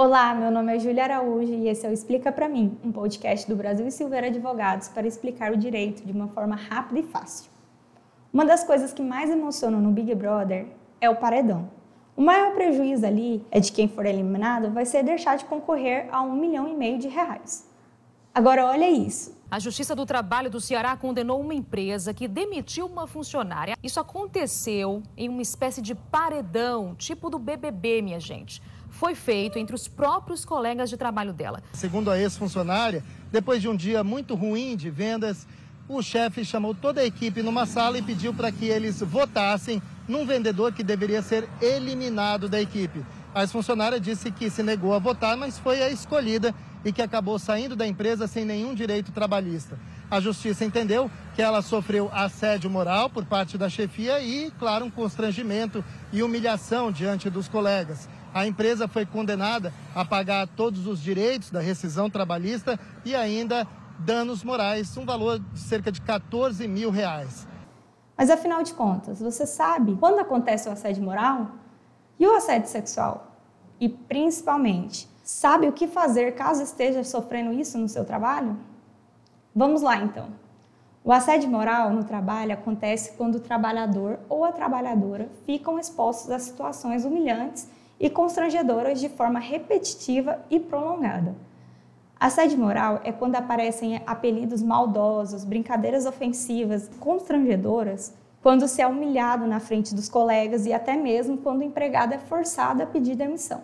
Olá, meu nome é Júlia Araújo e esse é o Explica para mim, um podcast do Brasil e Silveira Advogados para explicar o direito de uma forma rápida e fácil. Uma das coisas que mais emocionam no Big Brother é o paredão. O maior prejuízo ali é de quem for eliminado vai ser deixar de concorrer a um milhão e meio de reais. Agora olha isso. A Justiça do Trabalho do Ceará condenou uma empresa que demitiu uma funcionária. Isso aconteceu em uma espécie de paredão, tipo do BBB, minha gente foi feito entre os próprios colegas de trabalho dela. Segundo a ex-funcionária, depois de um dia muito ruim de vendas, o chefe chamou toda a equipe numa sala e pediu para que eles votassem num vendedor que deveria ser eliminado da equipe. A ex-funcionária disse que se negou a votar, mas foi a escolhida e que acabou saindo da empresa sem nenhum direito trabalhista. A justiça entendeu que ela sofreu assédio moral por parte da chefia e, claro, um constrangimento e humilhação diante dos colegas. A empresa foi condenada a pagar todos os direitos da rescisão trabalhista e ainda danos morais, um valor de cerca de 14 mil reais. Mas afinal de contas, você sabe quando acontece o assédio moral e o assédio sexual? E principalmente, sabe o que fazer caso esteja sofrendo isso no seu trabalho? Vamos lá então. O assédio moral no trabalho acontece quando o trabalhador ou a trabalhadora ficam expostos a situações humilhantes e constrangedoras de forma repetitiva e prolongada. Assédio moral é quando aparecem apelidos maldosos, brincadeiras ofensivas, constrangedoras, quando se é humilhado na frente dos colegas e até mesmo quando o empregado é forçado a pedir demissão.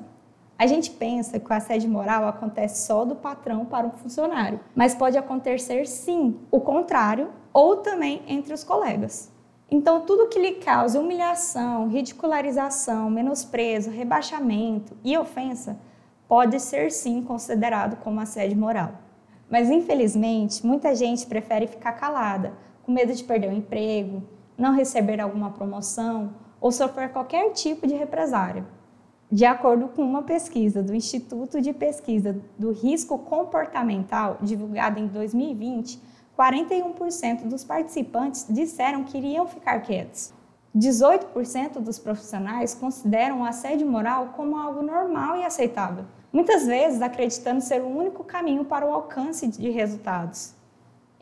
A gente pensa que o assédio moral acontece só do patrão para um funcionário, mas pode acontecer sim o contrário ou também entre os colegas. Então, tudo que lhe cause humilhação, ridicularização, menosprezo, rebaixamento e ofensa pode ser sim considerado como assédio moral. Mas, infelizmente, muita gente prefere ficar calada, com medo de perder o emprego, não receber alguma promoção ou sofrer qualquer tipo de represária. De acordo com uma pesquisa do Instituto de Pesquisa do Risco Comportamental, divulgada em 2020, 41% dos participantes disseram que iriam ficar quietos. 18% dos profissionais consideram o assédio moral como algo normal e aceitável, muitas vezes acreditando ser o único caminho para o alcance de resultados.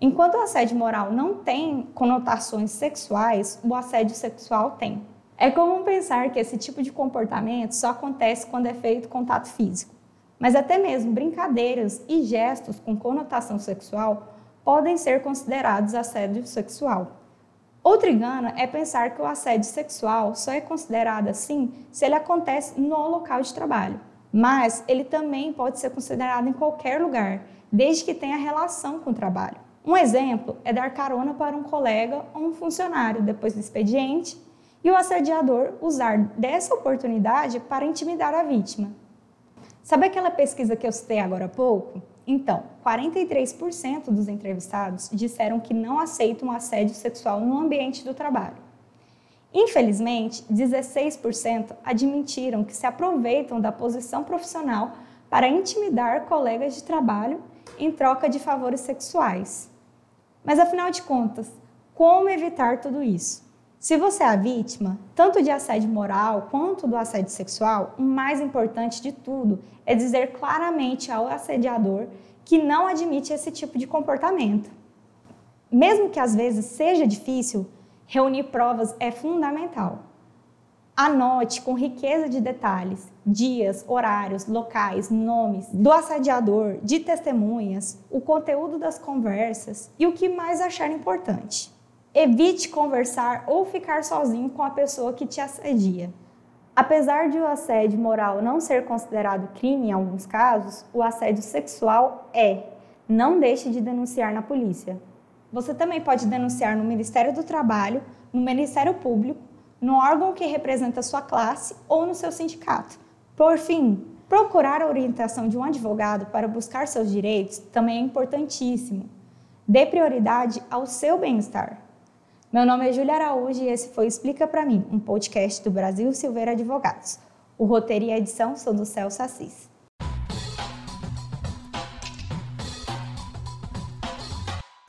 Enquanto o assédio moral não tem conotações sexuais, o assédio sexual tem. É comum pensar que esse tipo de comportamento só acontece quando é feito contato físico, mas até mesmo brincadeiras e gestos com conotação sexual podem ser considerados assédio sexual. Outro engano é pensar que o assédio sexual só é considerado assim se ele acontece no local de trabalho, mas ele também pode ser considerado em qualquer lugar, desde que tenha relação com o trabalho. Um exemplo é dar carona para um colega ou um funcionário depois do expediente e o assediador usar dessa oportunidade para intimidar a vítima. Sabe aquela pesquisa que eu citei agora há pouco? Então, 43% dos entrevistados disseram que não aceitam assédio sexual no ambiente do trabalho. Infelizmente, 16% admitiram que se aproveitam da posição profissional para intimidar colegas de trabalho em troca de favores sexuais. Mas afinal de contas, como evitar tudo isso? Se você é a vítima, tanto de assédio moral quanto do assédio sexual, o mais importante de tudo é dizer claramente ao assediador que não admite esse tipo de comportamento. Mesmo que às vezes seja difícil, reunir provas é fundamental. Anote com riqueza de detalhes dias, horários, locais, nomes do assediador, de testemunhas, o conteúdo das conversas e o que mais achar importante. Evite conversar ou ficar sozinho com a pessoa que te assedia. Apesar de o assédio moral não ser considerado crime em alguns casos, o assédio sexual é. Não deixe de denunciar na polícia. Você também pode denunciar no Ministério do Trabalho, no Ministério Público, no órgão que representa sua classe ou no seu sindicato. Por fim, procurar a orientação de um advogado para buscar seus direitos também é importantíssimo. Dê prioridade ao seu bem-estar. Meu nome é Júlia Araújo e esse foi Explica para mim, um podcast do Brasil Silveira Advogados. O roteiro e a edição são do Celso Assis.